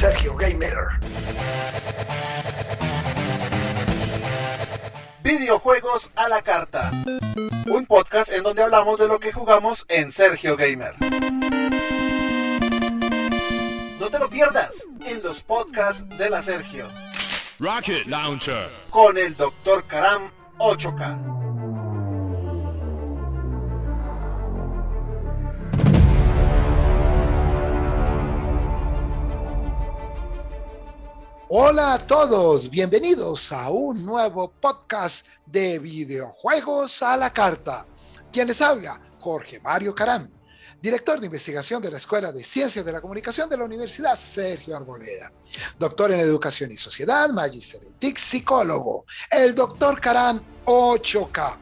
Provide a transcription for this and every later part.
Sergio Gamer. Videojuegos a la carta. Un podcast en donde hablamos de lo que jugamos en Sergio Gamer. No te lo pierdas en los podcasts de la Sergio. Rocket Launcher. Con el Dr. Karam 8K. Hola a todos, bienvenidos a un nuevo podcast de videojuegos a la carta. Quien les habla, Jorge Mario Caram, director de investigación de la Escuela de Ciencias de la Comunicación de la Universidad Sergio Arboleda, doctor en Educación y Sociedad, magíster en psicólogo, el doctor Caram 8K,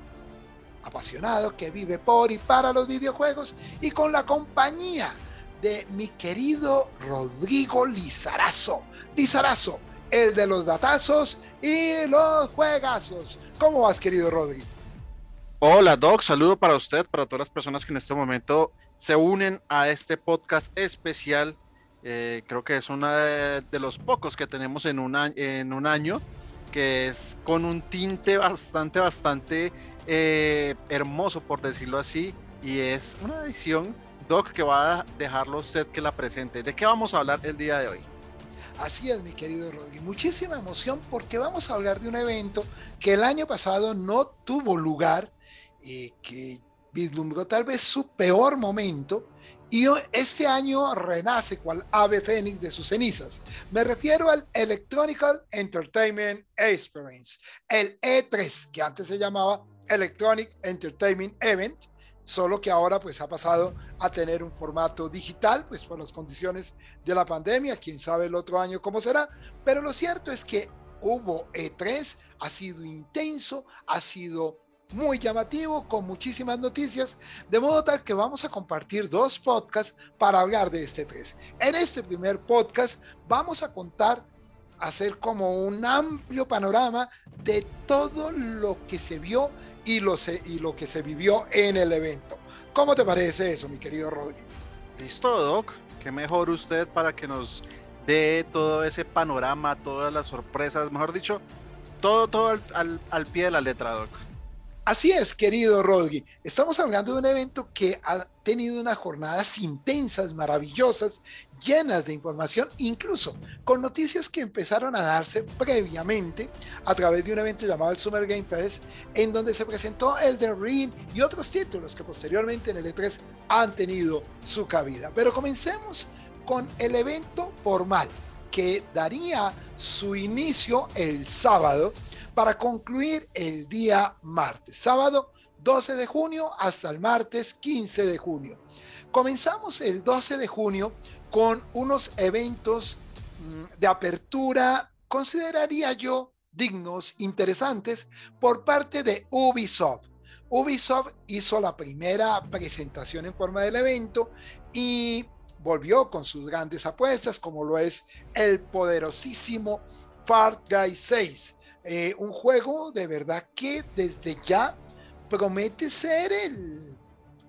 apasionado que vive por y para los videojuegos y con la compañía de mi querido Rodrigo Lizarazo. Lizarazo, el de los datazos y los juegazos. ¿Cómo vas, querido Rodrigo? Hola, Doc. Saludo para usted, para todas las personas que en este momento se unen a este podcast especial. Eh, creo que es uno de, los pocos que tenemos en un, año, que es con un tinte bastante, bastante eh, hermoso, por decirlo así, y es una edición Doc, que va a dejarlo usted que la presente. ¿De qué vamos a hablar el día de hoy? Así es, mi querido Rodri. Muchísima emoción porque vamos a hablar de un evento que el año pasado no tuvo lugar, eh, que vislumbró tal vez su peor momento. Y este año renace cual ave fénix de sus cenizas. Me refiero al Electronic Entertainment Experience, el E3, que antes se llamaba Electronic Entertainment Event, solo que ahora pues ha pasado a tener un formato digital, pues por las condiciones de la pandemia, quién sabe el otro año cómo será, pero lo cierto es que hubo E3, ha sido intenso, ha sido muy llamativo, con muchísimas noticias, de modo tal que vamos a compartir dos podcasts para hablar de este E3. En este primer podcast vamos a contar hacer como un amplio panorama de todo lo que se vio y lo, y lo que se vivió en el evento. ¿Cómo te parece eso, mi querido Rodri? Listo, Doc. Qué mejor usted para que nos dé todo ese panorama, todas las sorpresas, mejor dicho, todo, todo al, al pie de la letra, Doc. Así es, querido Rodri. Estamos hablando de un evento que ha tenido unas jornadas intensas, maravillosas, llenas de información, incluso con noticias que empezaron a darse previamente a través de un evento llamado el Summer Game Fest, en donde se presentó el The Ring y otros títulos que posteriormente en el E3 han tenido su cabida. Pero comencemos con el evento formal que daría su inicio el sábado para concluir el día martes, sábado 12 de junio hasta el martes 15 de junio. Comenzamos el 12 de junio con unos eventos mm, de apertura, consideraría yo, dignos, interesantes, por parte de Ubisoft. Ubisoft hizo la primera presentación en forma del evento y volvió con sus grandes apuestas, como lo es el poderosísimo Far Cry 6. Eh, un juego de verdad que desde ya promete ser el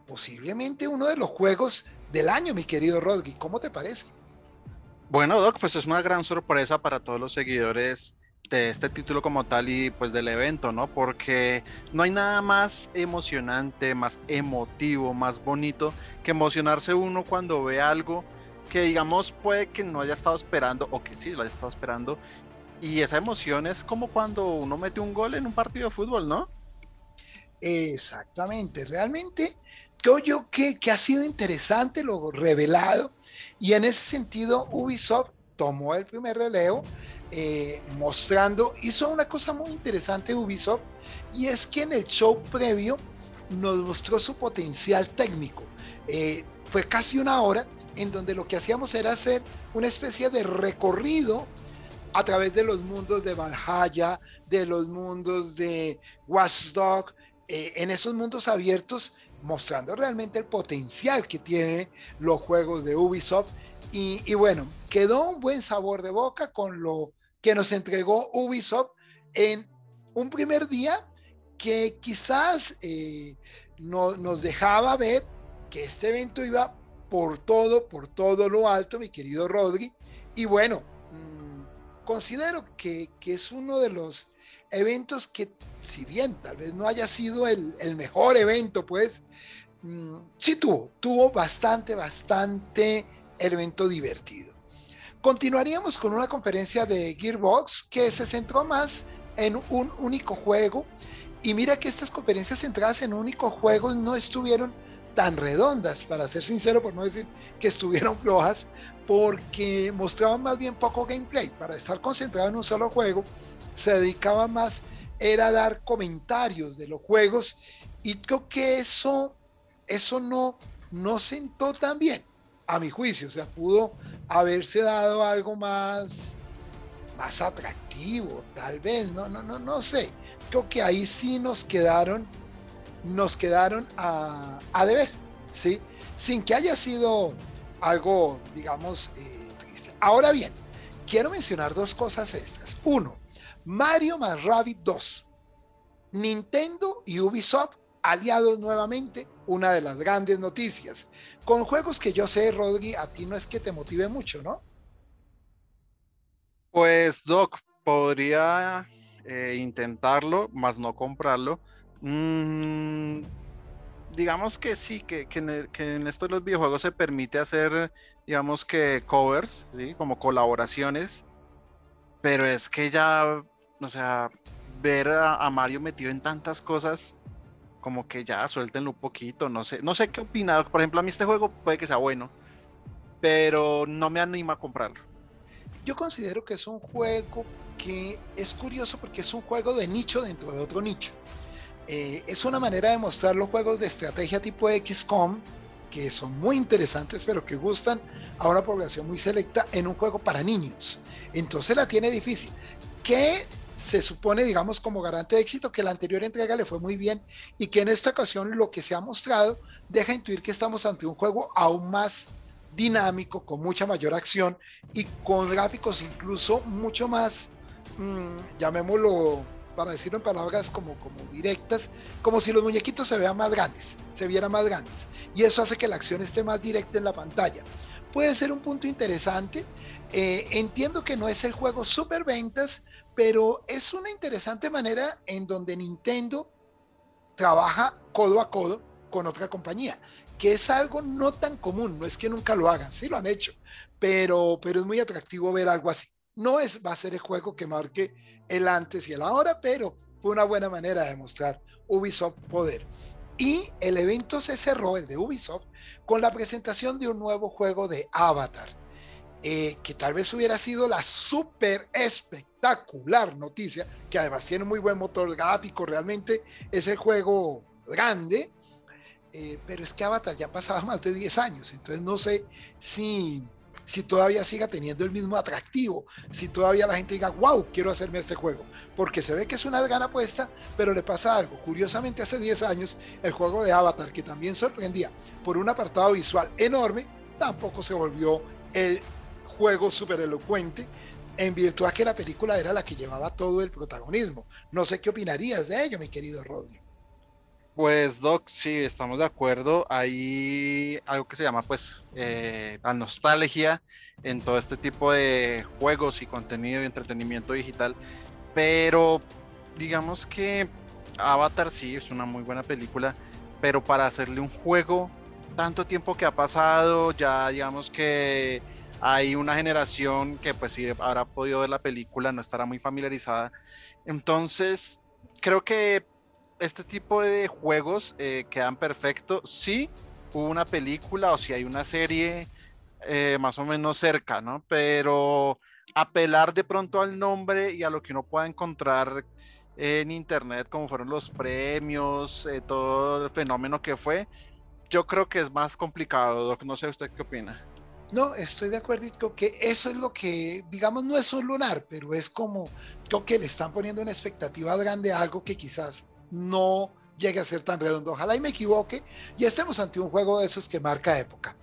posiblemente uno de los juegos del año, mi querido Rodri. ¿Cómo te parece? Bueno, Doc, pues es una gran sorpresa para todos los seguidores de este título como tal y pues del evento, ¿no? Porque no hay nada más emocionante, más emotivo, más bonito que emocionarse uno cuando ve algo que digamos puede que no haya estado esperando o que sí lo haya estado esperando. Y esa emoción es como cuando uno mete un gol en un partido de fútbol, ¿no? Exactamente, realmente creo yo que, que ha sido interesante lo revelado y en ese sentido Ubisoft tomó el primer relevo eh, mostrando, hizo una cosa muy interesante Ubisoft y es que en el show previo nos mostró su potencial técnico. Eh, fue casi una hora en donde lo que hacíamos era hacer una especie de recorrido a través de los mundos de Valhalla, de los mundos de Watchdog, eh, en esos mundos abiertos, mostrando realmente el potencial que tienen los juegos de Ubisoft. Y, bueno, quedó un buen sabor de boca con lo que nos entregó Ubisoft en un primer día que quizás eh, no, nos dejaba ver que este evento iba por todo, por todo lo alto, mi querido Rodri, Y bueno, considero que, que, es uno de los eventos que, si bien tal vez no haya sido el, el mejor evento, pues mm, sí tuvo, tuvo bastante, bastante evento divertido. Continuaríamos con una conferencia de Gearbox que se centró más en un único juego. Y mira que estas conferencias centradas en un único juego no estuvieron tan redondas, para ser sincero, por no decir que estuvieron flojas, porque mostraban más bien poco gameplay. Para estar concentrado en un solo juego, se dedicaba más, era dar comentarios de los juegos, y creo que eso, eso no, no sentó tan bien, a mi juicio. O sea, pudo haberse dado algo más, más atractivo, tal vez, no, no, no, no sé. Creo que ahí sí nos quedaron nos quedaron a, deber, ¿sí? Sin que haya sido algo, digamos, eh, triste. Ahora bien, quiero mencionar dos cosas extras. Uno, Mario más Rabbit 2. Nintendo y Ubisoft aliados nuevamente, una de las grandes noticias. Con juegos que yo sé, Rodri, a ti no es que te motive mucho, ¿no? Pues, Doc, podría eh, intentarlo, más no comprarlo Mm, digamos que sí, que, en esto de los videojuegos se permite hacer, digamos que covers, ¿sí? como colaboraciones, pero es que ya, o sea, ver a, Mario metido en tantas cosas, como que ya suéltenlo un poquito, no sé, no sé qué opinar. Por ejemplo, a mí este juego puede que sea bueno, pero no me anima a comprarlo. Yo considero que es un juego que es curioso porque es un juego de nicho dentro de otro nicho. Eh, es una manera de mostrar los juegos de estrategia tipo XCOM, que son muy interesantes, pero que gustan a una población muy selecta en un juego para niños. Entonces la tiene difícil. ¿Qué se supone, digamos, como garante de éxito que la anterior entrega le fue muy bien y que en esta ocasión lo que se ha mostrado deja intuir que estamos ante un juego aún más dinámico, con mucha mayor acción y con gráficos incluso mucho más, mmm, llamémoslo, para decirlo en palabras como, como directas, como si los muñequitos se vean más grandes, se vieran más grandes. Y eso hace que la acción esté más directa en la pantalla. Puede ser un punto interesante. Eh, entiendo que no es el juego super ventas, pero es una interesante manera en donde Nintendo trabaja codo a codo con otra compañía, que es algo no tan común, no es que nunca lo hagan, sí lo han hecho, pero, pero es muy atractivo ver algo así. No es, va a ser el juego que marque el antes y el ahora, pero fue una buena manera de mostrar Ubisoft poder. Y el evento se cerró, el de Ubisoft, con la presentación de un nuevo juego de Avatar, eh, que tal vez hubiera sido la súper espectacular noticia, que además tiene muy buen motor gráfico, realmente es el juego grande, eh, pero es que Avatar ya pasaba más de 10 años, entonces no sé si si todavía siga teniendo el mismo atractivo, si todavía la gente diga, wow, quiero hacerme este juego, porque se ve que es una gran apuesta, pero le pasa algo. Curiosamente, hace 10 años, el juego de Avatar, que también sorprendía por un apartado visual enorme, tampoco se volvió el juego súper elocuente, en virtud a que la película era la que llevaba todo el protagonismo. No sé qué opinarías de ello, mi querido Rodri. Pues Doc, sí, estamos de acuerdo. Hay algo que se llama pues eh, la nostalgia en todo este tipo de juegos y contenido y entretenimiento digital. Pero digamos que Avatar sí es una muy buena película, pero para hacerle un juego, tanto tiempo que ha pasado, ya digamos que hay una generación que pues sí habrá podido ver la película, no estará muy familiarizada. Entonces, creo que este tipo de juegos eh, quedan perfectos si hubo una película o si hay una serie eh, más o menos cerca, ¿no? Pero apelar de pronto al nombre y a lo que uno pueda encontrar en internet, como fueron los premios, eh, todo el fenómeno que fue, yo creo que es más complicado. No sé usted qué opina. No, estoy de acuerdo creo que eso es lo que, digamos, no es un lunar, pero es como, creo que le están poniendo una expectativa grande a algo que quizás no llegue a ser tan redondo. Ojalá y me equivoque y estemos ante un juego de esos que marca época.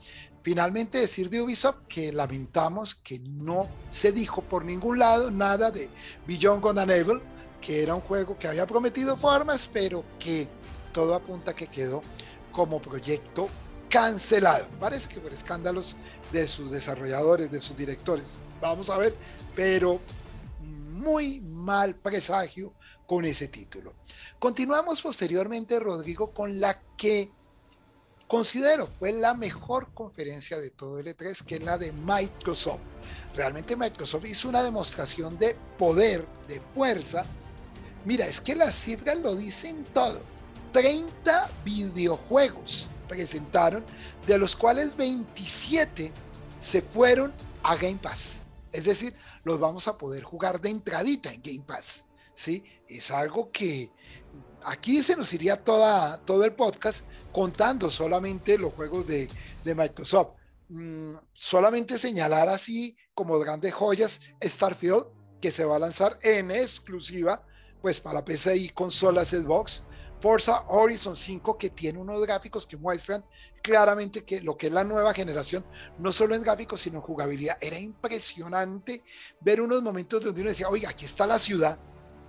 Finalmente decir de Ubisoft que lamentamos que no se dijo por ningún lado nada de Beyond Gone Unable, que era un juego que había prometido formas, pero que todo apunta que quedó como proyecto cancelado. Parece que por escándalos de sus desarrolladores, de sus directores. vamos a ver, pero muy mal presagio con ese título. Continuamos posteriormente, Rodrigo, con la que considero fue la mejor conferencia de todo el E3, que es la de Microsoft. Realmente Microsoft hizo una demostración de poder, de fuerza. Mira, es que las cifras lo dicen todo. 30 videojuegos presentaron, de los cuales 27 se fueron a Game Pass. Es decir, los vamos a poder jugar de entradita en Game Pass. ¿sí? Es algo que aquí se nos iría toda, todo el podcast contando solamente los juegos de, Microsoft. Mm, solamente señalar así como grandes joyas Starfield, que se va a lanzar en exclusiva pues para PC y consolas Xbox. Forza Horizon 5 que tiene unos gráficos que muestran claramente que lo que es la nueva generación, no solo en gráficos, sino en jugabilidad. Era impresionante ver unos momentos donde uno decía, oiga, aquí está la ciudad,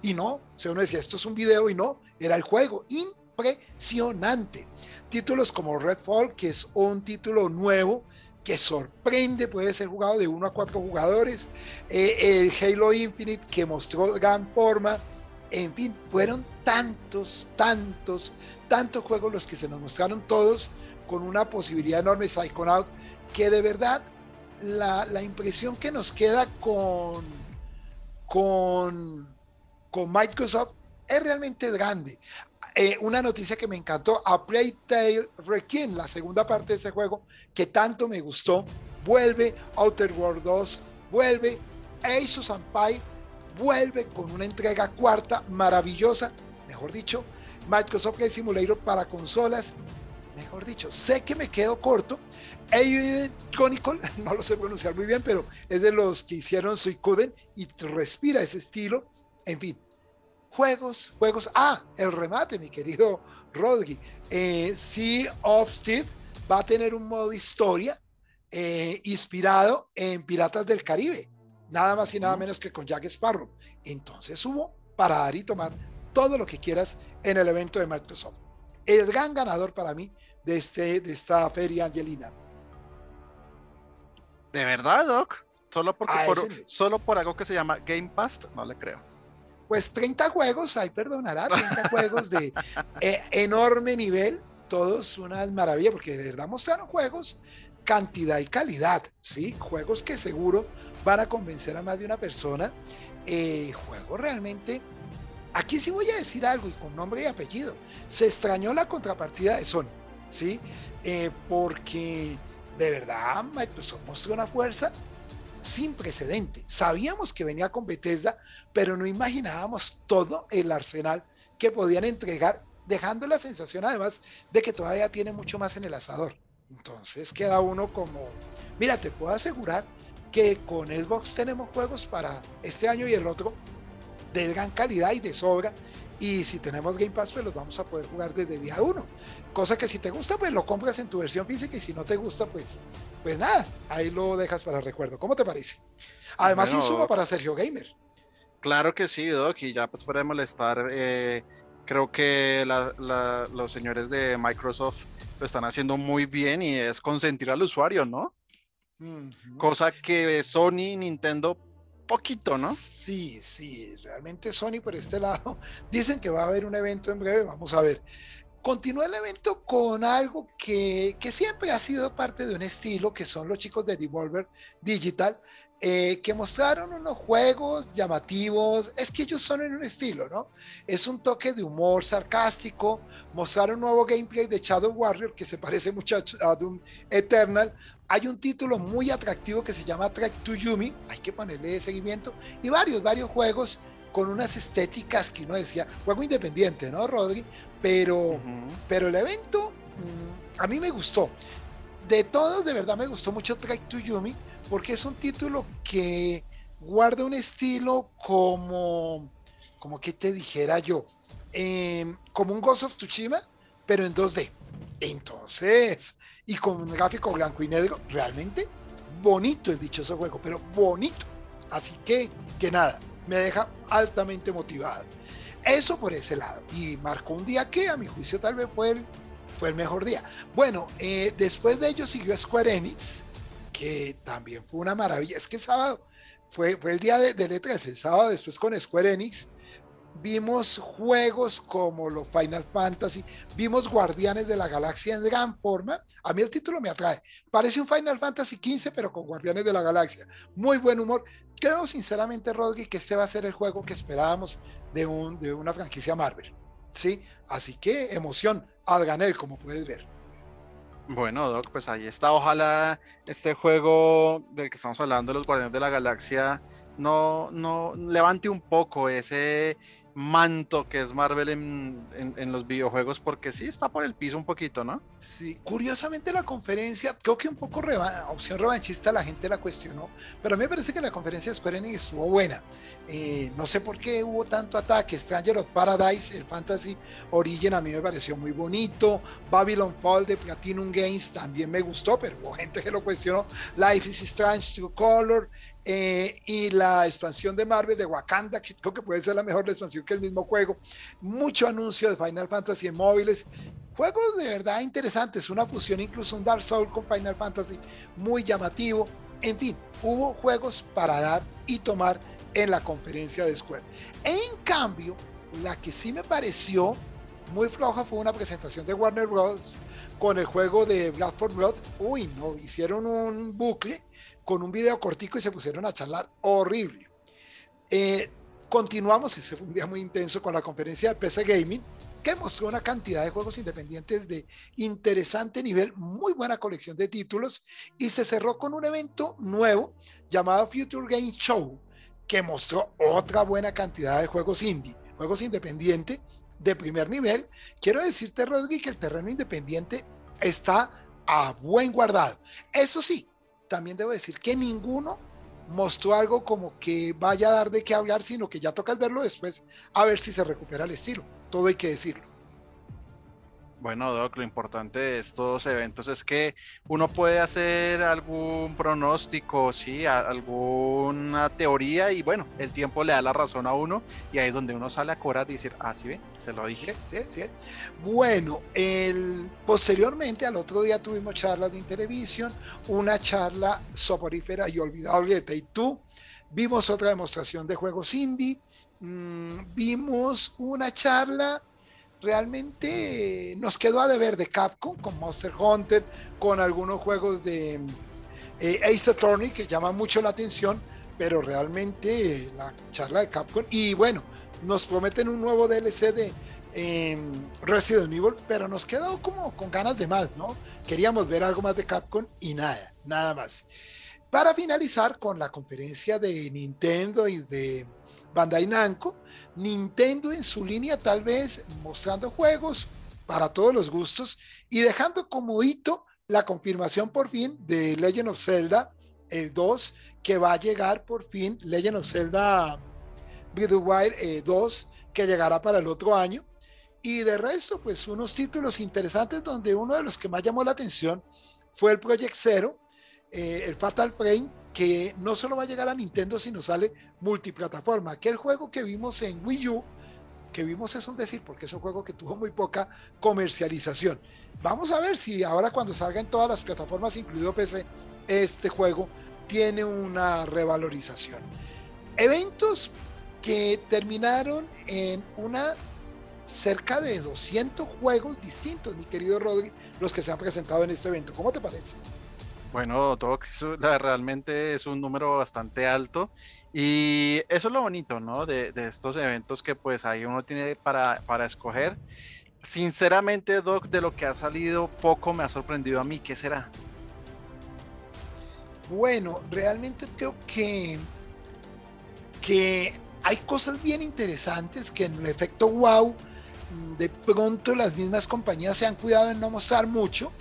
y no, o sea, uno decía, esto es un video y no, era el juego. Impresionante. Títulos como Redfall, que es un título nuevo que sorprende, puede ser jugado de uno a cuatro jugadores. Eh, el Halo Infinite, que mostró gran forma. En fin, fueron tantos, tantos, tantos juegos los que se nos mostraron todos con una posibilidad enorme Psychonaut, que de verdad la, la impresión que nos queda con, con Microsoft es realmente grande. Eh, una noticia que me encantó, a Playtale Requiem, la segunda parte de ese juego que tanto me gustó, vuelve Outer World 2, vuelve Ace of Empire, vuelve con una entrega cuarta maravillosa, mejor dicho, Microsoft Flight Simulator para consolas, mejor dicho, sé que me quedo corto. Aiden Chronicle, no lo sé pronunciar muy bien, pero es de los que hicieron Suicoden y respira ese estilo. En fin, juegos, juegos. Ah, el remate, mi querido Rodri. Eh, sea of Steve va a tener un modo historia eh, inspirado en Piratas del Caribe. Nada más y nada menos que con Jack Sparrow. Entonces hubo para dar y tomar todo lo que quieras en el evento de Microsoft. El gran ganador para mí de, este, de esta feria, Angelina. ¿De verdad, Doc? Solo, porque por, solo por algo que se llama Game Pass, no le creo pues 30 juegos, ay, perdonará, 30 juegos de eh, enorme nivel, todos una maravilla, porque de verdad mostraron juegos, cantidad y calidad, ¿sí? Juegos que seguro van a convencer a más de una persona. Eh, juegos realmente, aquí sí voy a decir algo y con nombre y apellido, se extrañó la contrapartida de Sony, ¿sí? Eh, porque de verdad Microsoft mostró una fuerza sin precedente. Sabíamos que venía con Bethesda, pero no imaginábamos todo el arsenal que podían entregar, dejando la sensación además de que todavía tiene mucho más en el asador. Entonces queda uno como, mira, te puedo asegurar que con Xbox tenemos juegos para este año y el otro de gran calidad y de sobra. Y si tenemos Game Pass, pues los vamos a poder jugar desde día uno. Cosa que si te gusta, pues lo compras en tu versión física y si no te gusta, pues pues nada, ahí lo dejas para recuerdo. ¿Cómo te parece? Además, bueno, para Sergio Gamer. Claro que sí, Doc, y ya pues fuera de molestar, eh, creo que los señores de Microsoft lo están haciendo muy bien y es consentir al usuario, ¿no? Cosa que Sony, Nintendo, poquito, ¿no? Sí, sí, realmente Sony por este lado dicen que va a haber un evento en breve, vamos a ver. Continúa el evento con algo que, que, siempre ha sido parte de un estilo, que son los chicos de Devolver Digital, eh, que mostraron unos juegos llamativos. Es que ellos son en un estilo, ¿no? Es un toque de humor sarcástico. Mostraron un nuevo gameplay de Shadow Warrior que se parece mucho a Doom Eternal. Hay un título muy atractivo que se llama Track to Yumi. Hay que ponerle seguimiento. Y varios, varios juegos con unas estéticas que uno decía, juego independiente, ¿no, Rodri? Pero, pero el evento mm, a mí me gustó. De todos, de verdad me gustó mucho Track to Yumi, porque es un título que guarda un estilo como, como que te dijera yo, em, como un Ghost of Tsushima, pero en 2D. Entonces, y con un gráfico blanco y negro, realmente bonito el dichoso juego, pero bonito. Así que, que nada, me deja altamente motivado. Eso por ese lado. Y marcó un día que a mi juicio tal vez fue el, fue el mejor día. Bueno, eh, después de ello siguió Square Enix, que también fue una maravilla. Es que sábado, fue, fue el día de, del E3, el sábado después con Square Enix, vimos juegos como los Final Fantasy, vimos Guardianes de la Galaxia en gran forma. A mí el título me atrae. Parece un Final Fantasy XV, pero con Guardianes de la Galaxia. Muy buen humor. Creo sinceramente, Rodri, que este va a ser el juego que esperábamos de, un, de una franquicia Marvel. ¿Sí? Así que emoción, Adganel, como puedes ver. Bueno, Doc, pues ahí está. Ojalá este juego del que estamos hablando, los Guardianes de la Galaxia, no, no levante un poco ese manto que es Marvel en, los videojuegos, porque sí está por el piso un poquito, ¿no? Sí, curiosamente la conferencia, creo que un poco opción revanchista la gente la cuestionó, pero a mí me parece que la conferencia de Square Enix estuvo buena. Eh, no sé por qué hubo tanto ataque. Stranger of Paradise, el Fantasy Origin, a mí me pareció muy bonito. Babylon Fall de Platinum Games también me gustó, pero gente que lo cuestionó. Life is Strange to Color, eh, y la expansión de Marvel de Wakanda, que creo que puede ser la mejor expansión que el mismo juego. Mucho anuncio de Final Fantasy en móviles. Juegos de verdad interesantes, una fusión, incluso un Dark Souls con Final Fantasy, muy llamativo. En fin, hubo juegos para dar y tomar en la conferencia de Square. En cambio, la que sí me pareció muy floja fue una presentación de Warner Bros. con el juego de Blood for Blood. Uy, no, hicieron un bucle con un video cortico y se pusieron a charlar horrible. Eh, continuamos, ese fue un día muy intenso con la conferencia de PC Gaming, que mostró una cantidad de juegos independientes de interesante nivel, muy buena colección de títulos, y se cerró con un evento nuevo llamado Future Game Show, que mostró otra buena cantidad de juegos indie, juegos independientes de primer nivel. Quiero decirte, Rodri, que el terreno independiente está a buen guardado. Eso sí, también debo decir que ninguno mostró algo como que vaya a dar de qué hablar, sino que ya toca verlo después a ver si se recupera el estilo. Todo hay que decirlo. Bueno, Doc, lo importante de estos eventos es que uno puede hacer algún pronóstico, sí, alguna teoría y bueno, el tiempo le da la razón a uno y ahí es donde uno sale a cobrar y decir, ah, sí, ve, se lo dije. Sí, sí, Bueno, el, posteriormente al otro día tuvimos charlas de televisión, una charla soporífera y olvidable de tú vimos otra demostración de juegos indie, mm, vimos una charla realmente nos quedó a deber de Capcom con Monster Hunter, con algunos juegos de eh, Ace Attorney que llaman mucho la atención, pero realmente la charla de Capcom y bueno, nos prometen un nuevo DLC de em, Resident Evil, pero nos quedó como con ganas de más, ¿no? Queríamos ver algo más de Capcom y nada, nada más. Para finalizar con la conferencia de Nintendo y de Bandai Namco, Nintendo en su línea tal vez mostrando juegos para todos los gustos y dejando como hito la confirmación por fin de Legend of Zelda, el 2, que va a llegar por fin Legend of Zelda Breath of Wild 2, eh, que llegará para el otro año. Y de resto, pues unos títulos interesantes donde uno de los que más llamó la atención fue el Project Zero, eh, el Fatal Frame, que no solo va a llegar a Nintendo, sino sale multiplataforma. Aquel juego que vimos en Wii U, que vimos es un decir, porque es un juego que tuvo muy poca comercialización. Vamos a ver si ahora cuando salga en todas las plataformas, incluido PC, este juego tiene una revalorización. Eventos que terminaron en una cerca de 200 juegos distintos, mi querido Rodri, los que se han presentado en este evento. ¿Cómo te parece? Bueno, todo realmente es un número bastante alto y eso es lo bonito, ¿no? De, estos eventos que pues ahí uno tiene para, para escoger. Sinceramente, Doc, de lo que ha salido, poco me ha sorprendido a mí. ¿Qué será? Bueno, realmente creo que, que hay cosas bien interesantes que en el efecto wow, de pronto las mismas compañías se han cuidado en no mostrar mucho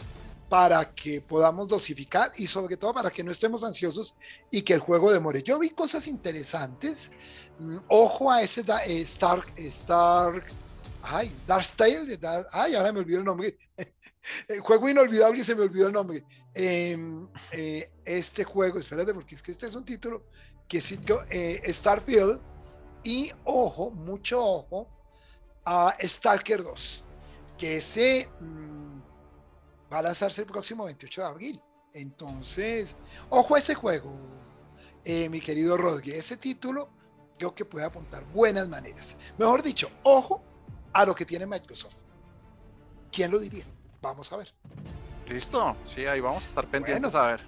para que podamos dosificar y sobre todo para que no estemos ansiosos y que el juego demore. Yo vi cosas interesantes. Mm, ojo a ese eh, Stark, Stark, ay, Dark Tale, ay, ahora me olvidó el nombre. juego inolvidable y se me olvidó el nombre. Em, eh, este juego, espérate, porque es que este es un título que sí, eh, Starfield y ojo, mucho ojo a Stalker 2, que ese... Mm, va a lanzarse el próximo 28 de abril. Entonces, ojo a ese juego. eh, mi querido Rodri. Ese título creo que puede apuntar buenas maneras. Mejor dicho, ojo a lo que tiene Microsoft. ¿Quién lo diría? Vamos a ver. Listo, sí, ahí vamos a estar pendientes a ver.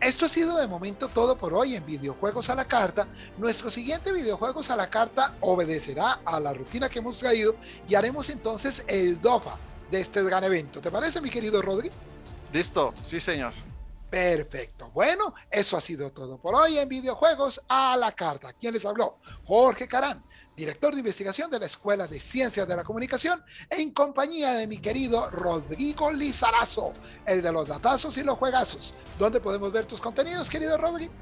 Esto ha sido de momento todo por hoy en Videojuegos a la Carta. Nuestro siguiente Videojuegos a la Carta obedecerá a la rutina que hemos traído y haremos entonces el DOFA de este gran evento. ¿Te parece, mi querido Rodri? Listo, sí, señor. Perfecto. Bueno, eso ha sido todo por hoy en Videojuegos a la Carta. ¿Quién les habló? Jorge Carán, director de investigación de la Escuela de Ciencias de la Comunicación, en compañía de mi querido Rodrigo Lizarazo, el de los datazos y los juegazos. ¿Dónde podemos ver tus contenidos, querido Rodrigo?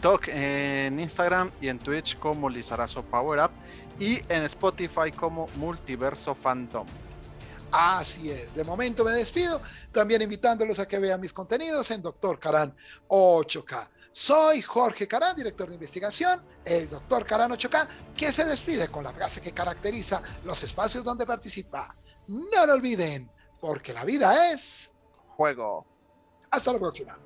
Talk en Instagram y en Twitch como Lizarazo Power Up y en Spotify como Multiverso Phantom. Así es, de momento me despido, también invitándolos a que vean mis contenidos en Doctor Carán 8K. Soy Jorge Carán, director de investigación, el Doctor Carán 8K, que se despide con la frase que caracteriza los espacios donde participa. No lo olviden, porque la vida es juego. Hasta la próxima.